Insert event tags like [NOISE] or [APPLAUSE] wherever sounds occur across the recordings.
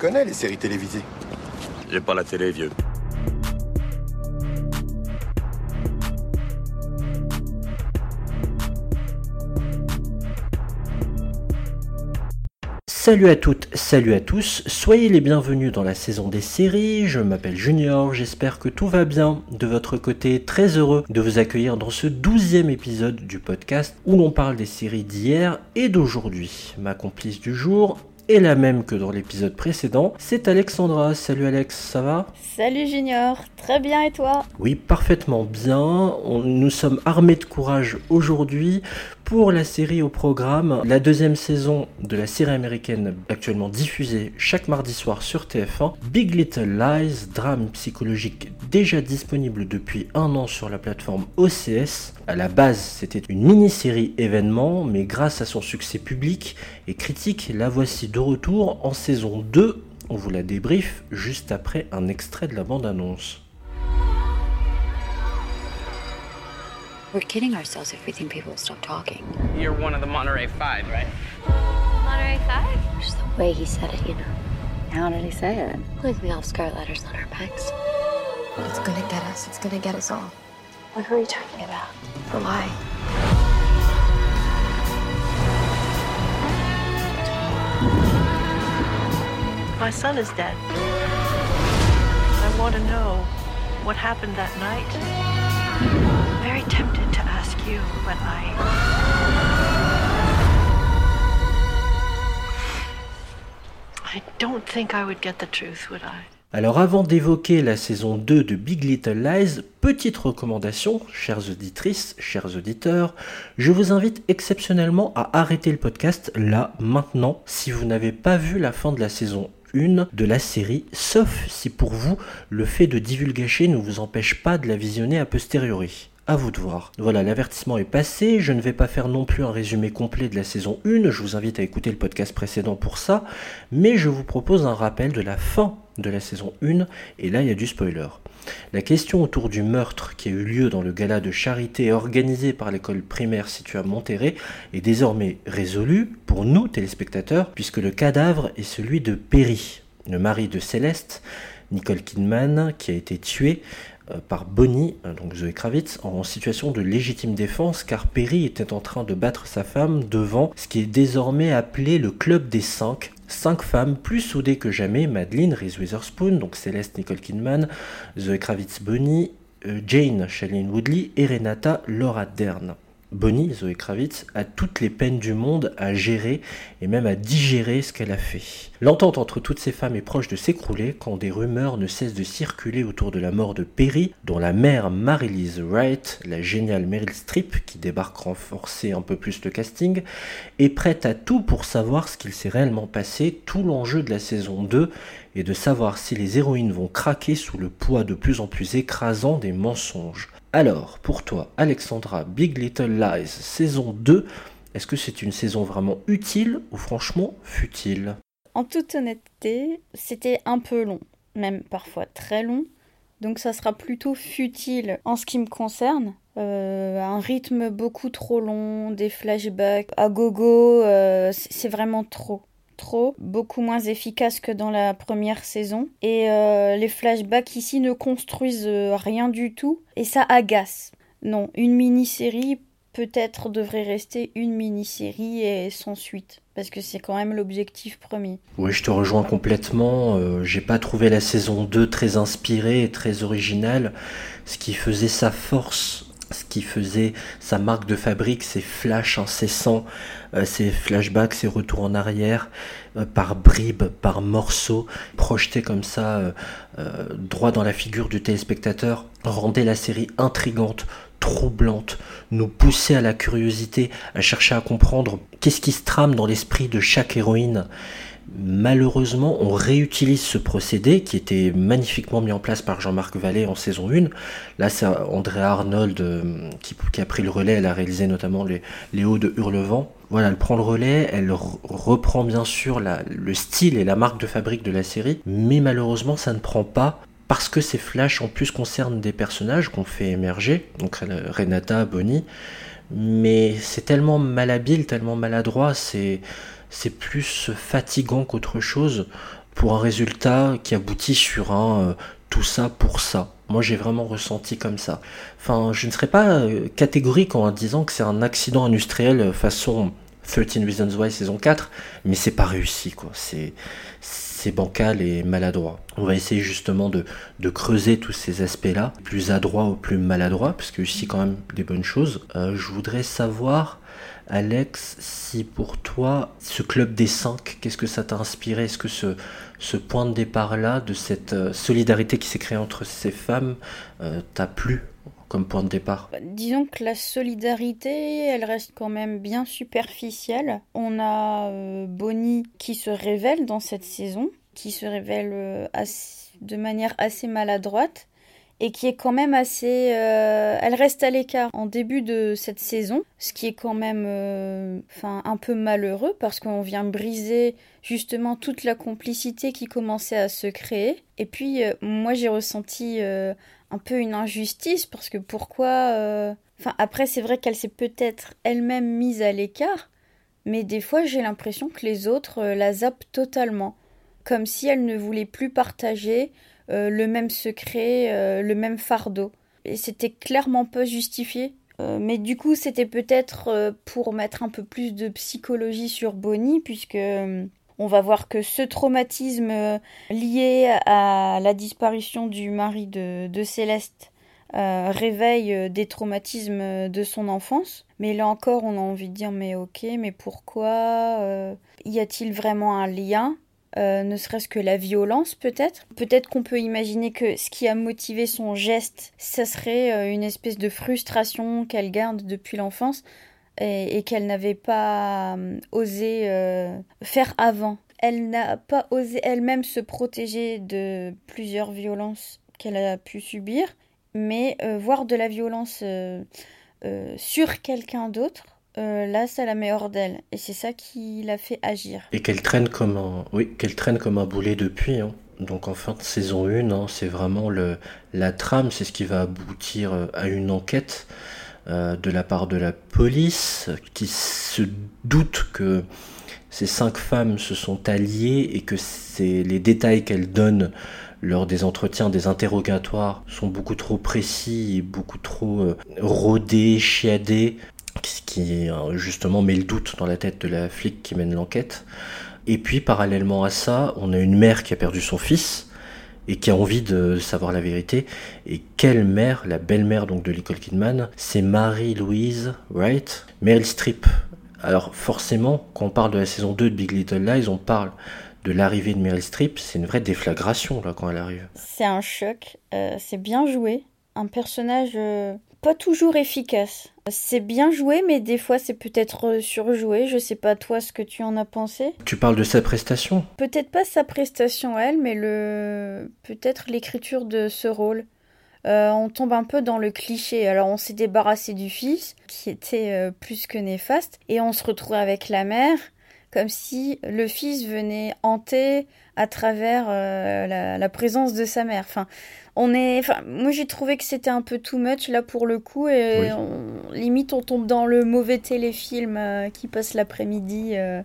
connais les séries télévisées. J'ai pas la télé, vieux. Salut à toutes, salut à tous, soyez les bienvenus dans la saison des séries, je m'appelle Junior, j'espère que tout va bien de votre côté, très heureux de vous accueillir dans ce douzième épisode du podcast où l'on parle des séries d'hier et d'aujourd'hui. Ma complice du jour est la même que dans l'épisode précédent, c'est Alexandra. Salut Alex, ça va? Salut Junior, très bien et toi? Oui, parfaitement bien. nous sommes armés de courage aujourd'hui pour la série au programme, la deuxième saison de la série américaine actuellement diffusée chaque mardi soir sur TF1, Big Little Lies, drame psychologique déjà disponible depuis un an sur la plateforme OCS. À la base, c'était une mini-série événement, mais grâce à son succès public et critique, la voici de retour en saison 2. On vous la débrief juste après un extrait de la bande-annonce. We're kidding ourselves if we think people will stop talking. You're one of the Monterey Five, right? Monterey Five Just the way he said it, you know. How did he say it Like we have scar letters on our backs. It's gonna get us. It's gonna get us all. What were you talking about? The lie. My son is dead. I want to know what happened that night. I'm very tempted to ask you, but I. I don't think I would get the truth, would I? Alors avant d'évoquer la saison 2 de Big Little Lies, petite recommandation, chères auditrices, chers auditeurs, je vous invite exceptionnellement à arrêter le podcast là, maintenant, si vous n'avez pas vu la fin de la saison 1 de la série, sauf si pour vous, le fait de divulgacher ne vous empêche pas de la visionner a posteriori. À vous de voir. Voilà, l'avertissement est passé. Je ne vais pas faire non plus un résumé complet de la saison 1. Je vous invite à écouter le podcast précédent pour ça. Mais je vous propose un rappel de la fin de la saison 1. Et là, il y a du spoiler. La question autour du meurtre qui a eu lieu dans le gala de charité organisé par l'école primaire située à Monterrey est désormais résolue pour nous, téléspectateurs, puisque le cadavre est celui de Perry, le mari de Céleste, Nicole Kidman, qui a été tuée par Bonnie, euh, donc Zoé Kravitz, en situation de légitime défense car Perry était en train de battre sa femme devant ce qui est désormais appelé le club des cinq. Cinq femmes plus soudées que jamais, Madeleine, Reese Witherspoon, donc Céleste Nicole Kidman, Zoé Kravitz Bonnie, euh, Jane Shailene Woodley et Renata Laura Dern. Bonnie, Zoé Kravitz, a toutes les peines du monde à gérer et même à digérer ce qu'elle a fait. L'entente entre toutes ces femmes est proche de s'écrouler quand des rumeurs ne cessent de circuler autour de la mort de Perry, dont la mère Mary-Lise Wright, la géniale Meryl Streep, qui débarque renforcer un peu plus le casting, est prête à tout pour savoir ce qu'il s'est réellement passé. Tout l'enjeu de la saison 2 est de savoir si les héroïnes vont craquer sous le poids de plus en plus écrasant des mensonges. Alors, pour toi, Alexandra, Big Little Lies, saison 2, est-ce que c'est une saison vraiment utile ou franchement futile? En toute honnêteté, c'était un peu long, même parfois très long. Donc ça sera plutôt futile en ce qui me concerne. Euh, un rythme beaucoup trop long, des flashbacks à gogo, euh, c'est vraiment trop trop, beaucoup moins efficace que dans la première saison. Et euh, les flashbacks ici ne construisent euh, rien du tout et ça agace. Non, une mini-série peut-être devrait rester une mini-série et sans suite. Parce que c'est quand même l'objectif premier. Oui, je te rejoins complètement. Euh, j'ai pas trouvé la saison 2 très inspirée et très originale. Ce qui faisait sa force ce qui faisait sa marque de fabrique, ses flashs incessants, euh, ses flashbacks, ses retours en arrière, euh, par bribes, par morceaux, projetés comme ça, euh, droit dans la figure du téléspectateur, rendait la série intrigante, troublante, nous poussait à la curiosité, à chercher à comprendre qu'est-ce qui se trame dans l'esprit de chaque héroïne. Malheureusement, on réutilise ce procédé qui était magnifiquement mis en place par Jean-Marc Vallée en saison 1. Là, c'est André Arnold euh, qui, a pris le relais. Elle a réalisé notamment les, les Hauts de Hurlevent. Voilà, elle prend le relais, elle reprend bien sûr le style et la marque de fabrique de la série, mais malheureusement, ça ne prend pas parce que ces flashs en plus concernent des personnages qu'on fait émerger, donc Renata, Bonnie, mais c'est tellement malhabile, tellement maladroit, c'est c'est plus fatigant qu'autre chose. pour un résultat qui aboutit sur un tout ça pour ça. Moi, j'ai vraiment ressenti comme ça. Enfin, je ne serais pas catégorique en disant que c'est un accident industriel façon 13 Reasons Why saison 4, mais c'est pas réussi, quoi. C'est bancal et maladroit. On va essayer justement de, creuser tous ces aspects-là, plus adroit ou plus maladroit, parce que ici quand même des bonnes choses. Euh, je voudrais savoir, Alex, si pour toi, ce club des 5, qu'est-ce que ça t'a inspiré? Est-ce que ce, ce point de départ-là, de cette euh, solidarité qui s'est créée entre ces femmes, euh, t'a plu comme point de départ? Bah, Disons que la solidarité, elle reste quand même bien superficielle. On a euh, Bonnie qui se révèle dans cette saison, qui se révèle de manière assez maladroite et qui est quand même assez... Euh, elle reste à l'écart en début de cette saison, ce qui est quand même enfin un peu malheureux parce qu'on vient briser justement toute la complicité qui commençait à se créer. Et puis moi j'ai ressenti un peu une injustice parce que pourquoi euh, Enfin après c'est vrai qu'elle s'est peut-être elle-même mise à l'écart, mais des fois j'ai l'impression que les autres euh, la zappent totalement, comme si elle ne voulait plus partager euh, le même secret, le même fardeau. Et c'était clairement pas justifié. mais du coup c'était peut-être pour mettre un peu plus de psychologie sur Bonnie puisque on va voir que ce traumatisme euh, lié à la disparition du mari de, Céleste euh, réveille euh, des traumatismes de son enfance. Mais là encore, on a envie de dire mais ok, mais pourquoi Y a-t-il vraiment un lien? Ne serait-ce que la violence peut-être. Peut-être qu'on peut imaginer que ce qui a motivé son geste, ça serait une espèce de frustration qu'elle garde depuis l'enfance et, qu'elle n'avait pas euh, osé euh, faire avant. Elle n'a pas osé elle-même se protéger de plusieurs violences qu'elle a pu subir, mais euh, voir de la violence sur quelqu'un d'autre, là, ça la met hors d'elle. Et c'est ça qui l'a fait agir. Et qu'elle traîne comme un, boulet depuis. Hein. Donc en fin de saison 1, hein, c'est vraiment le, la trame, c'est ce qui va aboutir à une enquête. Euh, de la part de la police qui se doute que ces cinq femmes se sont alliées et que c'est les détails qu'elles donnent lors des entretiens, des interrogatoires sont beaucoup trop précis beaucoup trop euh, rodés, chiadés, qui euh, justement met le doute dans la tête de la flic qui mène l'enquête. Et puis parallèlement à ça, on a une mère qui a perdu son fils, et qui a envie de savoir la vérité. Et quelle mère, la belle-mère donc de Nicole Kidman, c'est Marie-Louise Wright, Meryl Streep. Alors forcément, quand on parle de la saison 2 de Big Little Lies, on parle de l'arrivée de Meryl Streep, c'est une vraie déflagration là quand elle arrive. C'est un choc, euh, c'est bien joué, un personnage euh, pas toujours efficace. C'est bien joué, mais des fois c'est peut-être euh, surjoué. Je sais pas toi ce que tu en as pensé. Tu parles de sa prestation? Peut-être pas sa prestation elle, mais le peut-être l'écriture de ce rôle. Euh, on tombe un peu dans le cliché. Alors on s'est débarrassé du fils, qui était euh, plus que néfaste, et on se retrouve avec la mère, comme si le fils venait hanter à travers la, la, présence de sa mère. Enfin, on est enfin moi j'ai trouvé que c'était un peu too much là pour le coup et limite on tombe dans le mauvais téléfilm euh, qui passe l'après-midi euh,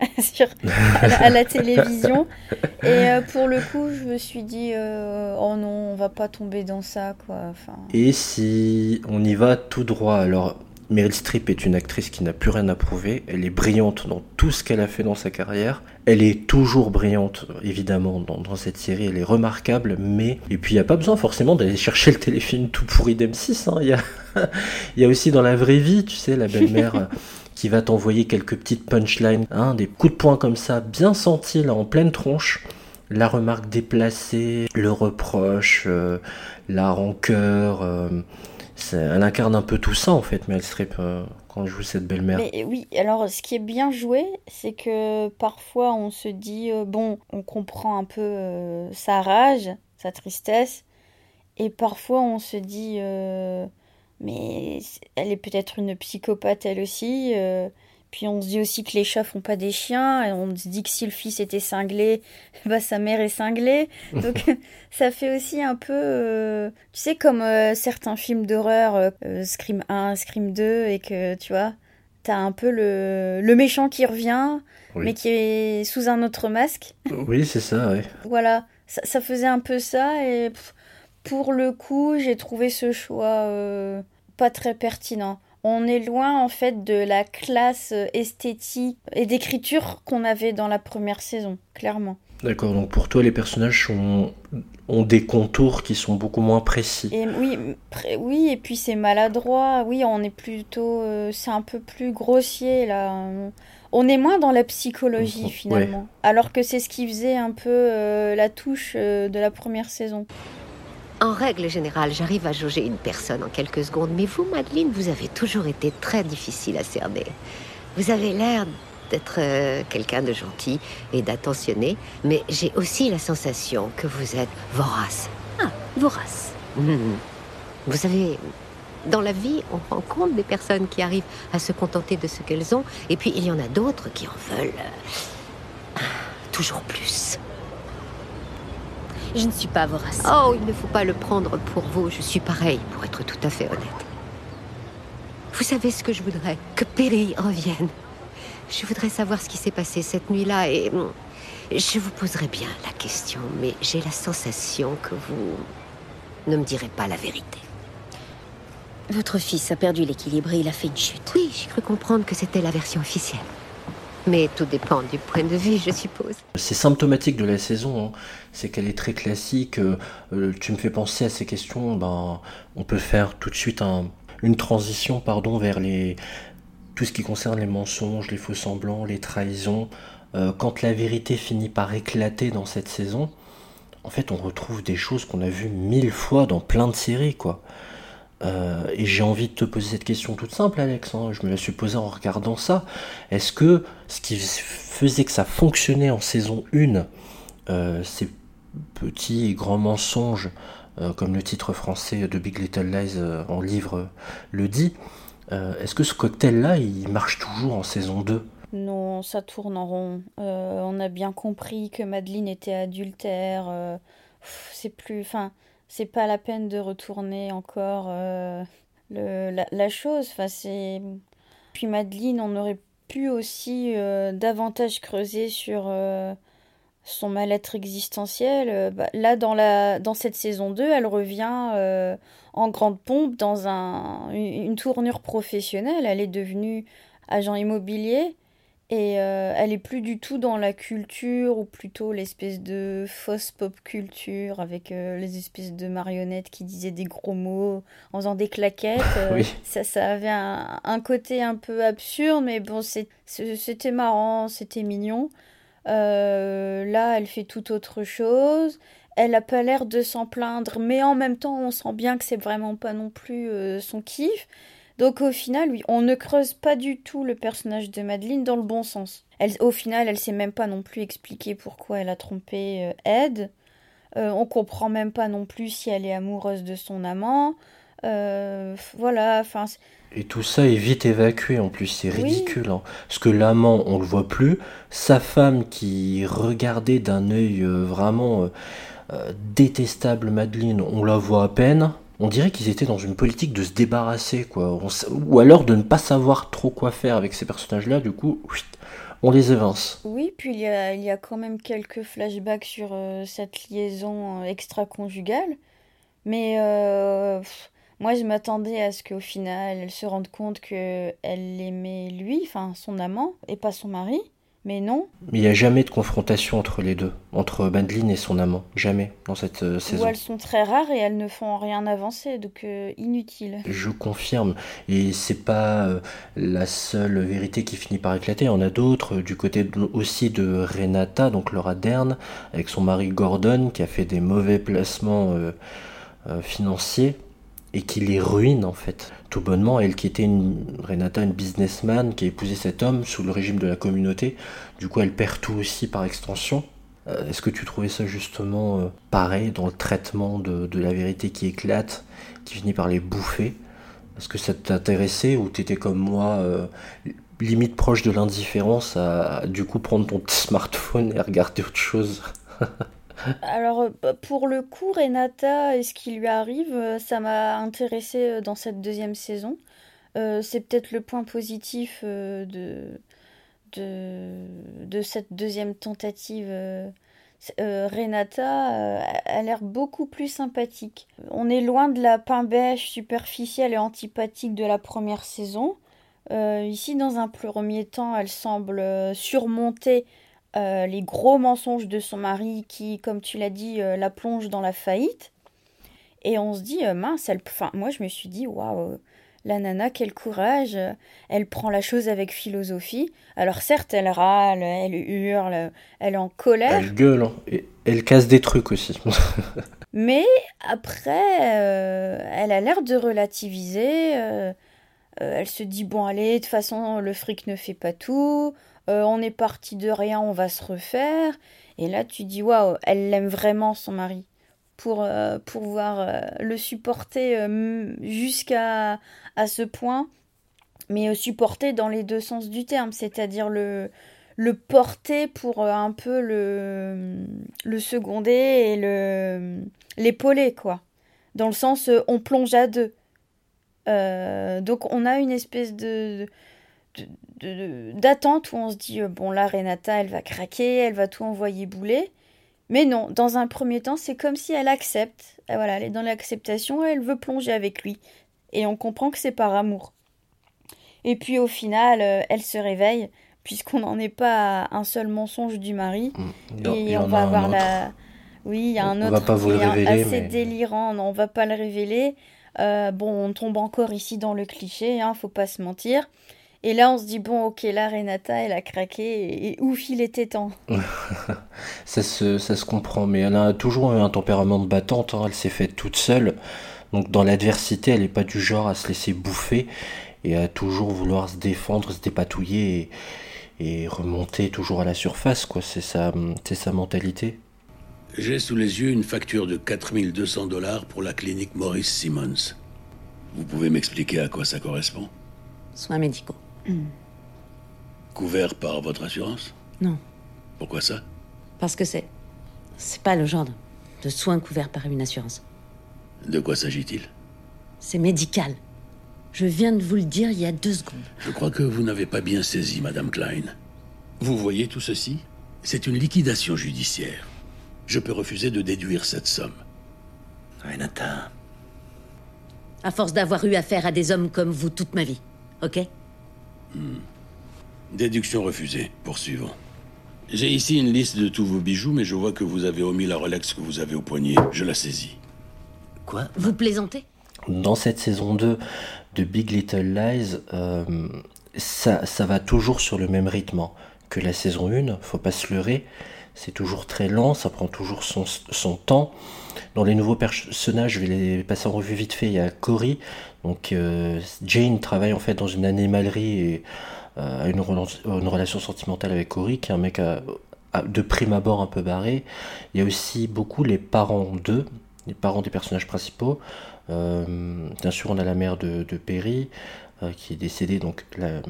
[LAUGHS] à la, télévision. [LAUGHS] Et euh, pour le coup je me suis dit oh non on va pas tomber dans ça quoi enfin. Et si on y va tout droit alors Meryl Streep est une actrice qui n'a plus rien à prouver. Elle est brillante dans tout ce qu'elle a fait dans sa carrière. Elle est toujours brillante, évidemment, dans, cette série. Elle est remarquable, mais... Et puis, il n'y a pas besoin forcément d'aller chercher le téléfilm tout pourri d'M6. Hein. Il, y a... [LAUGHS] y a aussi dans la vraie vie, tu sais, la belle-mère [LAUGHS] qui va t'envoyer quelques petites punchlines, hein, des coups de poing comme ça, bien sentis, là, en pleine tronche la remarque déplacée, le reproche, euh, la rancœur, euh, elle incarne un peu tout ça en fait, Meryl Streep, euh, quand elle joue cette belle-mère. Oui, alors ce qui est bien joué, c'est que parfois on se dit, euh, bon, on comprend un peu euh, sa rage, sa tristesse, et parfois on se dit, mais elle est peut-être une psychopathe elle aussi. Puis on se dit aussi que les chats font pas des chiens, et on se dit que si le fils était cinglé, [LAUGHS] bah sa mère est cinglée. [LAUGHS] Donc [LAUGHS] ça fait aussi un peu, euh, tu sais, comme euh, certains films d'horreur, euh, Scream 1, Scream 2, et que tu vois, t'as un peu le, le méchant qui revient, Oui. mais qui est sous un autre masque. Oui, c'est ça, ouais. Voilà, ça, ça faisait un peu ça et pff, pour le coup, j'ai trouvé ce choix euh, pas très pertinent. On est loin en fait de la classe euh, esthétique et d'écriture qu'on avait dans la première saison, clairement. D'accord, donc pour toi, les personnages sont... ont des contours qui sont beaucoup moins précis. Et oui, oui, et puis c'est maladroit. Oui, on est plutôt, euh, c'est un peu plus grossier là. On- est moins dans la psychologie Ouais. finalement, alors que c'est ce qui faisait un peu euh, la touche euh, de la première saison. En règle générale, j'arrive à jauger une personne en quelques secondes, mais vous, Madeleine, vous avez toujours été très difficile à cerner. Vous avez l'air d'être euh, quelqu'un de gentil et d'attentionné, mais j'ai aussi la sensation que vous êtes vorace. Ah, vorace. Mhm. Vous savez, dans la vie, on rencontre des personnes qui arrivent à se contenter de ce qu'elles ont, et puis il y en a d'autres qui en veulent euh, toujours plus. Je ne suis pas vorace. Oh, il ne faut pas le prendre pour vous. Je suis pareil, pour être tout à fait honnête. Vous savez ce que je voudrais? Que Perry revienne. Je voudrais savoir ce qui s'est passé cette nuit-là et hum, je vous poserai bien la question, mais j'ai la sensation que vous ne me direz pas la vérité. Votre fils a perdu l'équilibre et il a fait une chute. Oui, j'ai cru comprendre que c'était la version officielle. Mais tout dépend du point de vue, je suppose. C'est symptomatique de la saison, hein. c'est qu'elle est très classique. euh, euh, tu me fais penser à ces questions, ben, on peut faire tout de suite un- une transition pardon, vers les, tout ce qui concerne les mensonges, les faux semblants, les trahisons. Euh, quand la vérité finit par éclater dans cette saison, en fait, on retrouve des choses qu'on a vues mille fois dans plein de séries, quoi. Euh, et j'ai envie de te poser cette question toute simple, Alex. hein, Je me la suis posée en regardant ça. Est-ce que ce qui faisait que ça fonctionnait en saison 1, euh, ces petits et grands mensonges, euh, comme le titre français de Big Little Lies en livre le dit, est-ce que ce cocktail-là, il marche toujours en saison 2 Non, ça tourne en rond. On a bien compris que Madeleine était adultère. c'est plus, enfin, c'est pas la peine de retourner encore euh, le, la, chose. Enfin, c'est. Puis Madeleine, on aurait pu aussi euh, davantage creuser sur euh, son mal-être existentiel. Bah, là, dans la, dans cette saison 2, elle revient en grande pompe dans un, une tournure professionnelle. Elle est devenue agent immobilier. Et euh, elle est plus du tout dans la culture, ou plutôt l'espèce de fausse pop culture, avec euh, les espèces de marionnettes qui disaient des gros mots en faisant des claquettes. [LAUGHS] Euh, Oui. ça, ça avait un, un côté un peu absurde, mais bon, c'était marrant, c'était mignon. Là, elle fait tout autre chose. Elle a pas l'air de s'en plaindre, mais en même temps, on sent bien que c'est vraiment pas non plus son kiff. Donc au final, oui, on ne creuse pas du tout le personnage de Madeleine dans le bon sens. Elle, au final, elle sait même pas non plus expliquer pourquoi elle a trompé euh, Ed. Euh, on comprend même pas non plus si elle est amoureuse de son amant. Euh, voilà, enfin, Et tout ça est vite évacué en plus, c'est Oui. ridicule. hein. Parce que l'amant, on le voit plus. Sa femme qui regardait d'un œil euh, vraiment détestable Madeleine, on la voit à peine. On dirait qu'ils étaient dans une politique de se débarrasser, quoi. Ou alors de ne pas savoir trop quoi faire avec ces personnages-là, du coup, on les évince. Oui, puis il y a, quand même quelques flashbacks sur euh, cette liaison euh, extra-conjugale. Mais euh, moi, je m'attendais à ce qu'au final, elle se rende compte que elle aimait lui, enfin son amant, et pas son mari. Mais non, Mais il n'y a jamais de confrontation entre les deux, entre Madeleine et son amant. Jamais dans cette euh, ou saison. elles sont très rares et elles ne font rien avancer, donc euh, inutile. Je confirme. Et c'est pas euh, la seule vérité qui finit par éclater. Il y en a d'autres. euh, Du côté de- aussi de Renata, donc Laura Dern, avec son mari Gordon, qui a fait des mauvais placements financiers et qui les ruine en fait. Tout bonnement, elle qui était une Renata, une businessman, qui a épousé cet homme sous le régime de la communauté. Du coup, elle perd tout aussi par extension. Euh, Est-ce que tu trouvais ça justement euh, pareil dans le traitement de, la vérité qui éclate, qui finit par les bouffer? Est-ce que ça t'intéressait ou t'étais comme moi, euh, limite proche de l'indifférence, à, à, du coup prendre ton petit [LAUGHS] smartphone et regarder autre chose? [LAUGHS] Alors, euh, bah, pour le coup, Renata et ce qui lui arrive, euh, ça m'a intéressée euh, dans cette deuxième saison. C'est peut-être le point positif de, de, cette deuxième tentative. Euh, Renata a l'air beaucoup plus sympathique. On est loin de la beige superficielle et antipathique de la première saison. ici, dans un premier temps, elle semble surmonter les gros mensonges de son mari qui, comme tu l'as dit, la plonge dans la faillite. Et on se dit, mince, elle... enfin, moi je me suis dit, waouh, la nana, quel courage Elle prend la chose avec philosophie. Alors certes, elle râle, elle hurle, elle est en colère. Elle gueule, hein. et elle casse des trucs aussi. [LAUGHS] Mais après, euh, elle a l'air de relativiser. Euh, euh, elle se dit, bon allez, de toute façon, le fric ne fait pas tout. On est parti de rien, on va se refaire. Et là, tu dis, waouh, elle l'aime vraiment, son mari pour euh, pouvoir euh, le supporter euh, jusqu'à à ce point, mais supporter dans les deux sens du terme, c'est-à-dire le, le porter pour un peu le, le seconder et le l'épauler, quoi. Dans le sens, on plonge à deux. donc on a une espèce de, d'attente où on se dit, bon là, Renata, elle va craquer, elle va tout envoyer bouler. Mais non, dans un premier temps, c'est comme si elle accepte. Voilà, elle est dans l'acceptation, elle veut plonger avec lui. Et on comprend que c'est par amour. Et puis au final, euh, elle se réveille, puisqu'on n'en est pas à un seul mensonge du mari. Mmh. et on va avoir la. Oui, il y a un autre va pas vous le révéler, assez délirant. Non, on va pas le révéler. Euh, bon, on tombe encore ici dans le cliché, hein, faut pas se mentir. Et là, on se dit, bon, ok, là, Renata, elle a craqué, et, ouf, il était temps. [LAUGHS] ça, se, ça se comprend, mais elle a toujours eu un tempérament de battante, hein. elle s'est faite toute seule. Donc dans l'adversité, elle n'est pas du genre à se laisser bouffer et à toujours vouloir se défendre, se dépatouiller et, et remonter toujours à la surface, quoi. C'est sa, sa mentalité. J'ai sous les yeux une facture de 4200 dollars pour la clinique Maurice Simmons. Vous pouvez m'expliquer à quoi ça correspond? Soins médicaux. Couvert par votre assurance? Non. Pourquoi ça? Parce que c'est. C'est pas le genre de, soins couverts par une assurance. De quoi s'agit-il? C'est médical. Je viens de vous le dire il y a deux secondes. Je crois que vous n'avez pas bien saisi, Madame Klein. Vous voyez tout ceci? C'est une liquidation judiciaire. Je peux refuser de déduire cette somme. Renata. À force d'avoir eu affaire à des hommes comme vous toute ma vie, ok? Hmm. Déduction refusée. Poursuivons. J'ai ici une liste de tous vos bijoux, mais je vois que vous avez omis la Rolex que vous avez au poignet. Je la saisis. Quoi Vous plaisantez? Dans cette saison 2 de Big Little Lies, euh, ça, ça va toujours sur le même rythme hein, que la saison 1, faut pas se leurrer. C'est toujours très lent, ça prend toujours son, temps. Dans les nouveaux personnages, je vais les passer en revue vite fait. Il y a Cory, donc euh, Jane travaille en fait dans une animalerie et euh, a une, relation sentimentale avec Cory, qui est un mec de prime abord un peu barré. Il y a aussi beaucoup les parents d'eux, les parents des personnages principaux. Euh, bien sûr, on a la mère de, Perry qui est décédée, donc la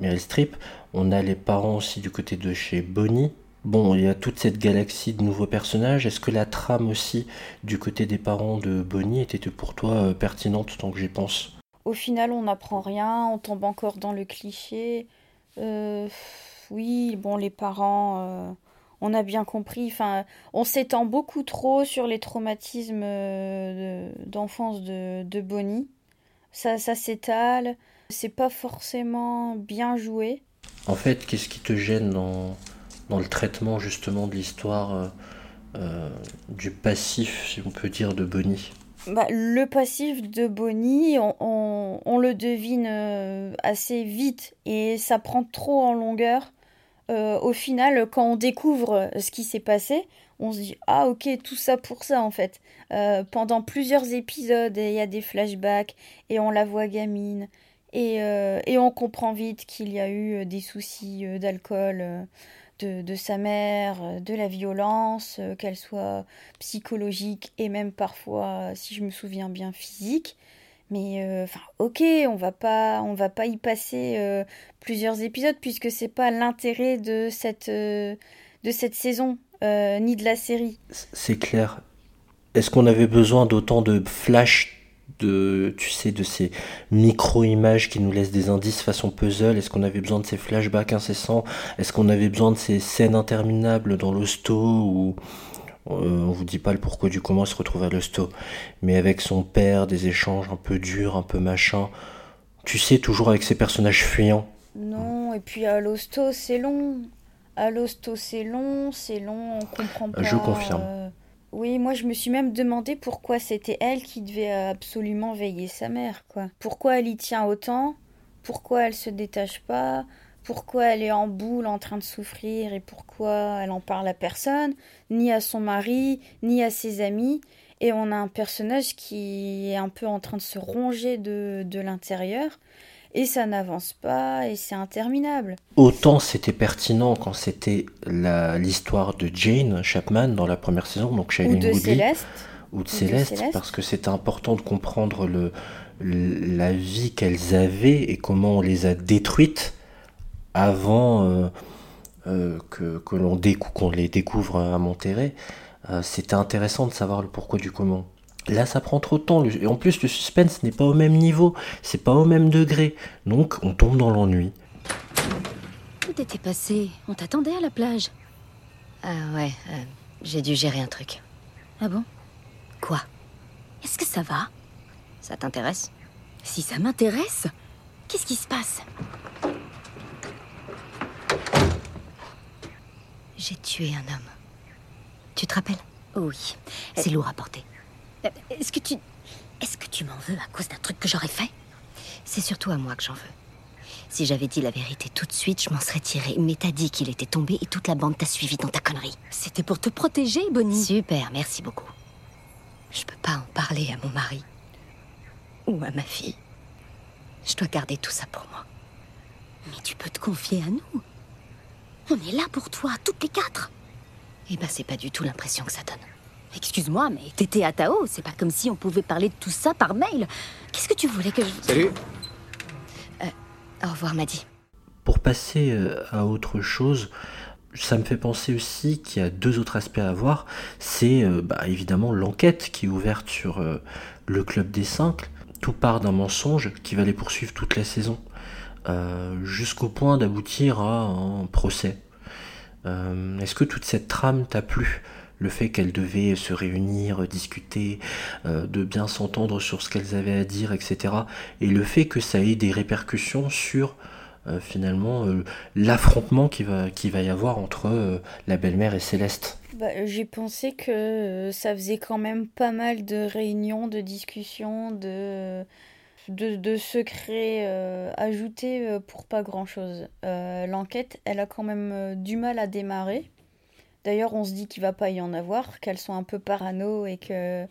Meryl Streep. On a les parents aussi du côté de chez Bonnie, Bon, il y a toute cette galaxie de nouveaux personnages. Est-ce que la trame aussi du côté des parents de Bonnie était pour toi euh, pertinente tant que j'y pense? Au final, on n'apprend rien, on tombe encore dans le cliché. Euh, oui, bon, les parents, euh, on a bien compris. Enfin, on s'étend beaucoup trop sur les traumatismes d'enfance de, de, Bonnie. Ça, ça s'étale. C'est pas forcément bien joué. En fait, qu'est-ce qui te gêne dans dans le traitement justement de l'histoire euh, euh, du passif, si on peut dire, de Bonnie bah, le passif de Bonnie, on, le devine euh, assez vite et ça prend trop en longueur. au final, quand on découvre ce qui s'est passé, on se dit ah ok tout ça pour ça en fait. pendant plusieurs épisodes, il y a des flashbacks et on la voit gamine et on comprend vite qu'il y a eu des soucis d'alcool de, sa mère, euh, de la violence, euh, qu'elle soit psychologique et même parfois, si je me souviens bien, physique. Mais euh, enfin, ok, on va pas, on va pas y passer plusieurs épisodes puisque c'est pas l'intérêt de cette de cette saison ni de la série. C'est clair. Est-ce qu'on avait besoin d'autant de flash de, tu sais, de ces micro-images qui nous laissent des indices façon puzzle Est-ce qu'on avait besoin de ces flashbacks incessants? Est-ce qu'on avait besoin de ces scènes interminables dans l'hosto où euh, on vous dit pas le pourquoi du comment se retrouve à l'hosto, mais avec son père, des échanges un peu durs, un peu machin. Tu sais, toujours avec ces personnages fuyants. Non, et puis à l'hosto, c'est long. À l'hosto, c'est long, c'est long, on comprend pas. Je confirme. euh, Oui, moi je me suis même demandé pourquoi c'était elle qui devait absolument veiller sa mère, quoi. Pourquoi elle y tient autant? Pourquoi elle se détache pas? Pourquoi elle est en boule en train de souffrir et pourquoi elle en parle à personne, ni à son mari, ni à ses amis. Et on a un personnage qui est un peu en train de se ronger de, de l'intérieur et ça n'avance pas et c'est interminable. Autant c'était pertinent quand c'était l'histoire de Jane Chapman dans la première saison, donc Ou Shailene de Woodley, Céleste. ou de de Céleste, parce que c'était important de comprendre le, le- la vie qu'elles avaient et comment on les a détruites avant euh, euh, que, que l'on décou- les découvre à Monterrey. Euh, c'était intéressant de savoir le pourquoi du comment. Là, ça prend trop de temps. Et en plus, le suspense n'est pas au même niveau, c'est pas au même degré. Donc, on tombe dans l'ennui. Où t'étais passé? On t'attendait à la plage. Ah ouais, euh, j'ai dû gérer un truc. Ah bon? Quoi? Est-ce que ça va? Ça t'intéresse? Si ça m'intéresse Qu'est-ce qui se passe? J'ai tué un homme. Tu te rappelles? Oui. C'est lourd à porter. Euh, Est-ce que tu... Est-ce que tu m'en veux à cause d'un truc que j'aurais fait? C'est surtout à moi que j'en veux. Si j'avais dit la vérité tout de suite, je m'en serais tiré. Mais t'as dit qu'il était tombé et toute la bande t'a suivi dans ta connerie. C'était pour te protéger, Bonnie. Super, merci beaucoup. Je peux pas en parler à mon mari. Ou à ma fille. Je dois garder tout ça pour moi. Mais tu peux te confier à nous. On est là pour toi, toutes les quatre. Eh ben, c'est pas du tout l'impression que ça donne. Excuse-moi, mais t'étais à Tao. C'est pas comme si on pouvait parler de tout ça par mail. Qu'est-ce que tu voulais que je... Salut Au revoir, Maddy. Pour passer euh, à autre chose, ça me fait penser aussi qu'il y a deux autres aspects à voir. C'est euh, bah, évidemment l'enquête qui est ouverte sur euh, le club des cinq. Tout part d'un mensonge qui va les poursuivre toute la saison, euh, jusqu'au point d'aboutir à un procès. Euh, Est-ce que toute cette trame t'a plu? Le fait qu'elles devaient se réunir, discuter, euh, de bien s'entendre sur ce qu'elles avaient à dire, etc. Et le fait que ça ait des répercussions sur euh, finalement euh, l'affrontement qui va, qui va y avoir entre la belle-mère et Céleste. Bah, J'ai pensé que ça faisait quand même pas mal de réunions, de discussions, de, de, de secrets ajoutés pour pas grand-chose. L'enquête, elle a quand même du mal à démarrer. D'ailleurs, on se dit qu'il va pas y en avoir, qu'elles sont un peu parano et que...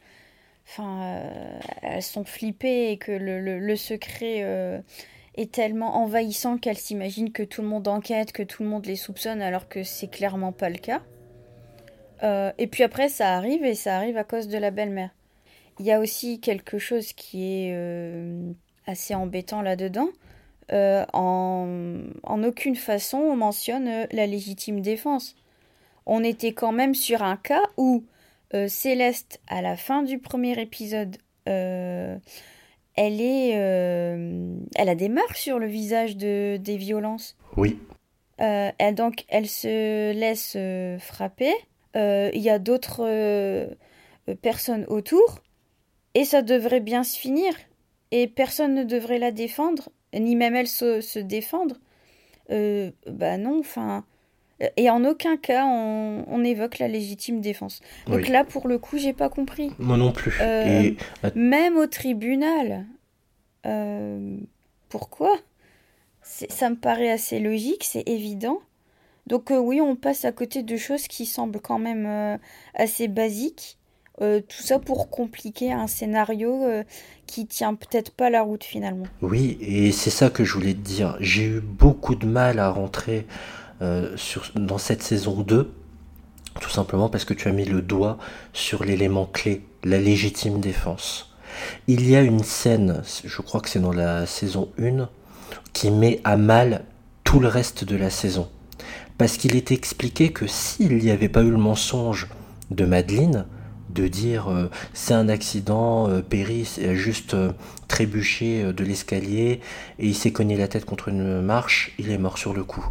Enfin, euh, elles sont flippées et que le, secret euh, est tellement envahissant qu'elles s'imaginent que tout le monde enquête, que tout le monde les soupçonne, alors que c'est clairement pas le cas. Euh, et puis après, ça arrive et ça arrive à cause de la belle-mère. Il y a aussi quelque chose qui est assez embêtant là-dedans. En, en aucune façon on mentionne la légitime défense. On était quand même sur un cas où euh, Céleste, à la fin du premier épisode, euh, elle est, euh, elle a des marques sur le visage de, des violences. Oui. Elle, donc, elle se laisse frapper. Il y a d'autres personnes autour. Et ça devrait bien se finir. Et personne ne devrait la défendre, ni même elle se, se défendre. Bah non, enfin. Et en aucun cas, on, on évoque la légitime défense. Donc Oui. là, pour le coup, j'ai pas compris. Moi non plus. Euh, Et Même au tribunal. Euh, pourquoi? Ça me paraît assez logique, c'est évident. Donc euh, oui, on passe à côté de choses qui semblent quand même euh, assez basiques. Euh, tout ça pour compliquer un scénario euh, qui tient peut-être pas la route finalement. Oui, et c'est ça que je voulais te dire. J'ai eu beaucoup de mal à rentrer euh, sur, dans cette saison 2, tout simplement parce que tu as mis le doigt sur l'élément clé, la légitime défense. Il y a une scène, je crois que c'est dans la saison 1, qui met à mal tout le reste de la saison. Parce qu'il est expliqué que s'il n'y avait pas eu le mensonge de Madeleine, de dire euh, c'est un accident, euh, Perry a juste euh, trébuché de l'escalier et il s'est cogné la tête contre une marche, il est mort sur le coup.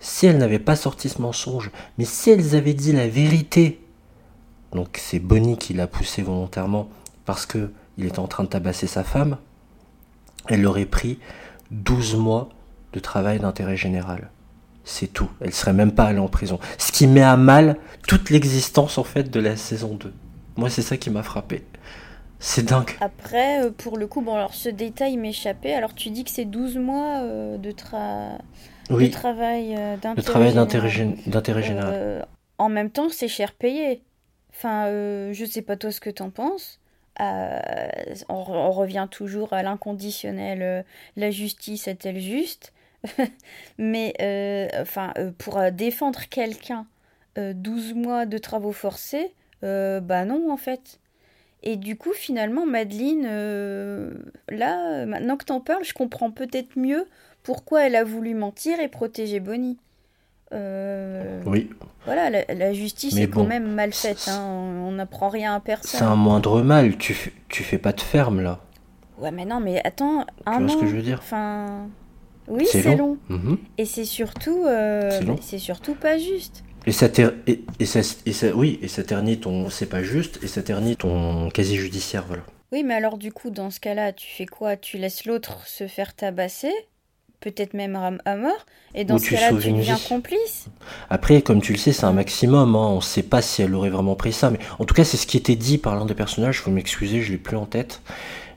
Si elles n'avaient pas sorti ce mensonge, mais si elles avaient dit la vérité, donc c'est Bonnie qui l'a poussé volontairement parce que il était en train de tabasser sa femme, elle aurait pris 12 mois de travail d'intérêt général. C'est tout. Elle serait même pas allée en prison. Ce qui met à mal toute l'existence en fait de la saison 2. Moi, c'est ça qui m'a frappé. C'est dingue. Après, euh, pour le coup, bon, alors ce détail m'échappait. Alors, tu dis que c'est 12 mois euh, de, tra... Oui. de travail euh, d'intérêt Le travail général. d'intérêt gén- d'intérêt général. Euh, en même temps, c'est cher payé. Enfin, euh, je sais pas toi ce que t'en penses. Euh, on, re- on revient toujours à l'inconditionnel. euh, la justice est-elle juste? [LAUGHS] Mais euh, enfin, pour défendre quelqu'un, euh, 12 mois de travaux forcés, bah non en fait. Et du coup, finalement, Madeleine, là, maintenant que t'en parles, je comprends peut-être mieux pourquoi elle a voulu mentir et protéger Bonnie. Euh, Oui. Voilà, la, la justice Mais est quand même mal faite. hein, On n'apprend rien à personne. C'est un moindre mal. Tu, tu fais pas de ferme là. Ouais, mais non, mais attends, un vois ce an. que je veux dire Enfin, oui, C'est long. Mhm. Et c'est surtout, euh, C'est surtout pas juste. Et ça, ter- et, et ça, et ça- oui, et ça ternit ton, c'est pas juste, et ça ternit ton casier judiciaire, voilà. Oui, mais alors du coup, dans ce cas-là, tu fais quoi? Tu laisses l'autre se faire tabasser, peut-être même à, mort, et dans Ou ce tu cas-là, tu deviens vie. complice. Après, comme tu le sais, c'est un maximum. Hein. On sait pas si elle aurait vraiment pris ça, mais en tout cas, c'est ce qui était dit par l'un des personnages. Faut m'excuser, je l'ai plus en tête.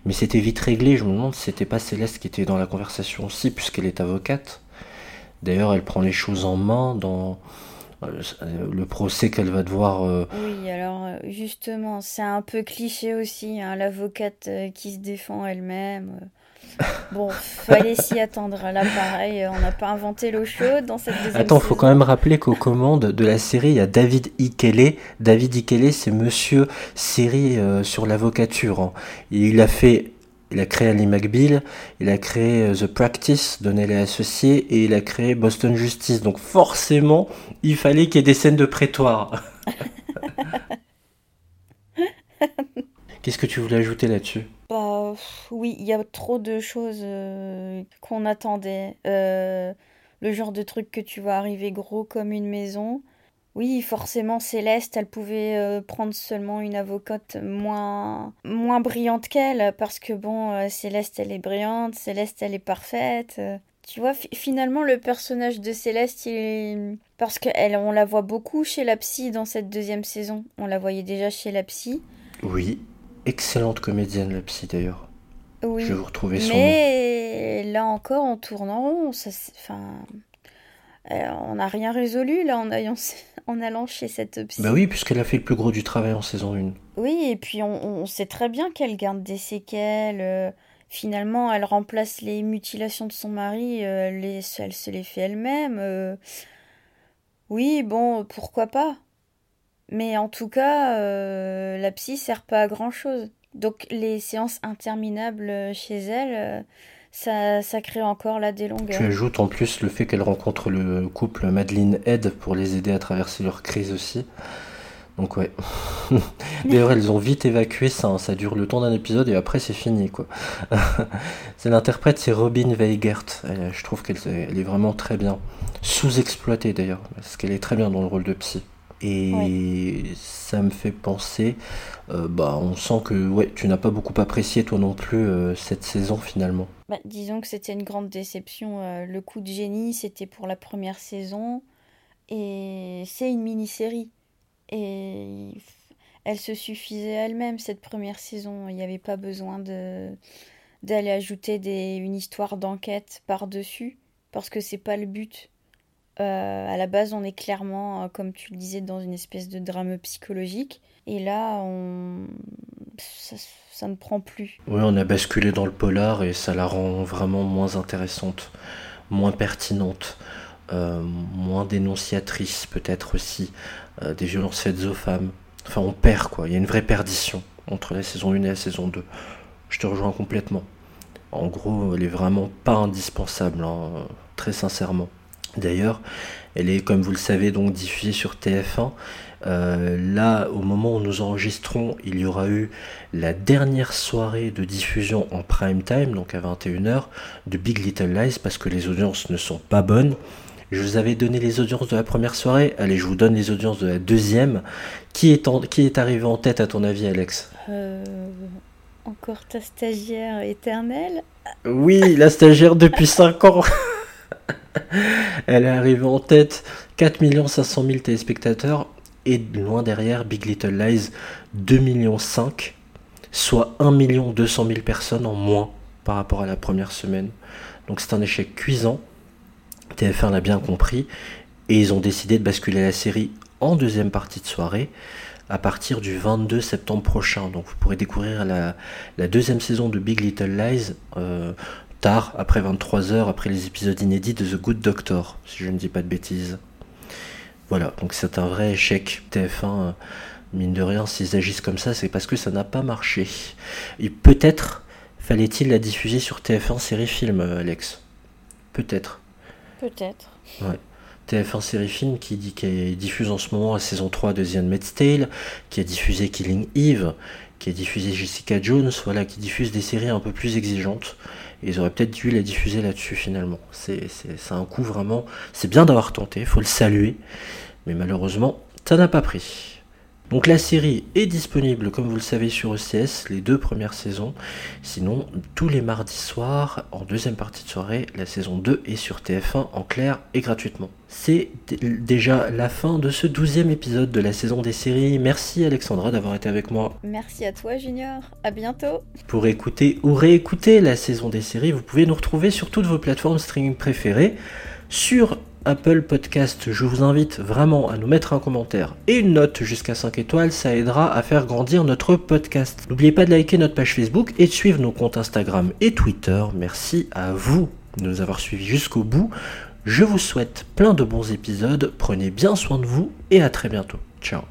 Mais c'était vite réglé. Je me demande si c'était pas Céleste qui était dans la conversation aussi, puisqu'elle est avocate. D'ailleurs, elle prend les choses en main dans euh, le procès qu'elle va devoir. euh, Oui, alors euh, justement, c'est un peu cliché aussi, hein, l'avocate qui se défend elle-même. [LAUGHS] Bon, fallait s'y attendre. Là, pareil, euh, on n'a pas inventé l'eau chaude dans cette deuxième Attends, faut saison. quand même rappeler qu'aux commandes de la série, il y a David Ikele. David Ikele, c'est monsieur série euh, sur l'avocature. hein. Il a fait, il a créé Ali McBeal, il a créé euh, The Practice, Donnell et Associés, et il a créé Boston Justice. Donc forcément, il fallait qu'il y ait des scènes de prétoire. [LAUGHS] Qu'est-ce que tu voulais ajouter là-dessus? Bah, oui, il y a trop de choses euh, qu'on attendait. Euh, le genre de truc que tu vois arriver gros comme une maison. Oui, forcément, Céleste, elle pouvait euh, prendre seulement une avocate moins, moins brillante qu'elle, parce que bon, euh, Céleste, elle est brillante, Céleste, elle est parfaite. Tu vois, fi- finalement, le personnage de Céleste, il est... Parce qu'elle, on la voit beaucoup chez la psy dans cette deuxième saison. On la voyait déjà chez la psy. Oui, excellente comédienne la psy d'ailleurs. Oui. Je vais vous retrouver son nom. Mais là encore, en rond. Ça, enfin, euh, on n'a rien résolu là en allant, [LAUGHS] en allant chez cette psy. Bah oui, puisqu'elle a fait le plus gros du travail en saison 1. Oui, et puis on, on sait très bien qu'elle garde des séquelles. euh, finalement, elle remplace les mutilations de son mari, euh, elle, les- elle se les fait elle-même. Oui, bon, pourquoi pas. Mais en tout cas, euh, la psy sert pas à grand-chose. Donc les séances interminables euh, chez elle, euh, ça, crée encore là des longueurs. Tu ajoutes en plus le fait qu'elle rencontre le couple Madeleine Ed pour les aider à traverser leur crise aussi. Donc ouais. [LAUGHS] D'ailleurs, elles ont vite évacué ça, hein. ça dure le temps d'un épisode et après c'est fini quoi. [LAUGHS] c'est l'interprète, c'est Robin Weigert. Je trouve qu'elle elle est vraiment très bien. Sous-exploitée d'ailleurs, parce qu'elle est très bien dans le rôle de psy. Et ça me fait penser, euh, bah on sent que ouais, tu n'as pas beaucoup apprécié toi non plus euh, cette saison finalement. Bah, disons que c'était une grande déception. euh, le coup de génie, c'était pour la première saison. Et c'est une mini-série. Et elle se suffisait elle-même, cette première saison. Il n'y avait pas besoin de d'aller ajouter des, une histoire d'enquête par-dessus. Parce que c'est pas le but. Euh, à la base, on est clairement, euh, comme tu le disais, dans une espèce de drame psychologique. Et là, on... ça, ça ne prend plus. Oui, on a basculé dans le polar et ça la rend vraiment moins intéressante, moins pertinente, euh, moins dénonciatrice peut-être aussi des violences faites aux femmes. Enfin, on perd quoi, il y a une vraie perdition entre la saison 1 et la saison 2. Je te rejoins complètement. En gros, elle est vraiment pas indispensable, hein, très sincèrement. D'ailleurs, elle est, comme vous le savez, donc diffusée sur TF1. Euh, là, au moment où nous enregistrons, il y aura eu la dernière soirée de diffusion en prime time, donc à 21h, de Big Little Lies, parce que les audiences ne sont pas bonnes. Je vous avais donné les audiences de la première soirée. Allez, je vous donne les audiences de la deuxième. Qui est, qui est arrivé en tête à ton avis, Alex? Euh, Encore ta stagiaire éternelle? Oui, la stagiaire depuis 5 ans. [LAUGHS] [LAUGHS] Elle est arrivée en tête. 4 500 000 téléspectateurs. Et loin derrière, Big Little Lies, 2 millions 5, soit 1 200 000 personnes en moins par rapport à la première semaine. Donc c'est un échec cuisant. TF1 l'a bien compris et ils ont décidé de basculer la série en deuxième partie de soirée à partir du 22 septembre prochain. Donc vous pourrez découvrir la, deuxième saison de Big Little Lies euh, tard, après 23h, après les épisodes inédits de The Good Doctor, si je ne dis pas de bêtises. Voilà, donc c'est un vrai échec. TF1, euh, mine de rien, s'ils agissent comme ça, c'est parce que ça n'a pas marché. Et peut-être fallait-il la diffuser sur TF1 série film, euh, Alex Peut-être. Peut-être. Ouais. TF1 série film qui, dit, qui diffuse en ce moment la saison 3 de The Handmaid's Tale, qui a diffusé Killing Eve, qui a diffusé Jessica Jones, voilà, qui diffuse des séries un peu plus exigeantes. Ils auraient peut-être dû la diffuser là-dessus finalement. C'est un coup vraiment. C'est bien d'avoir tenté, faut le saluer. Mais malheureusement, ça n'a pas pris. Donc la série est disponible, comme vous le savez, sur ECS, les deux premières saisons. Sinon, tous les mardis soirs, en deuxième partie de soirée, la saison 2 est sur TF1 en clair et gratuitement. C'est déjà la fin de ce douzième épisode de la saison des séries. Merci Alexandra d'avoir été avec moi. Merci à toi Junior, à bientôt. Pour écouter ou réécouter la saison des séries, vous pouvez nous retrouver sur toutes vos plateformes streaming préférées, sur Apple Podcast, je vous invite vraiment à nous mettre un commentaire et une note jusqu'à 5 étoiles, ça aidera à faire grandir notre podcast. N'oubliez pas de liker notre page Facebook et de suivre nos comptes Instagram et Twitter. Merci à vous de nous avoir suivis jusqu'au bout. Je vous souhaite plein de bons épisodes, prenez bien soin de vous et à très bientôt. Ciao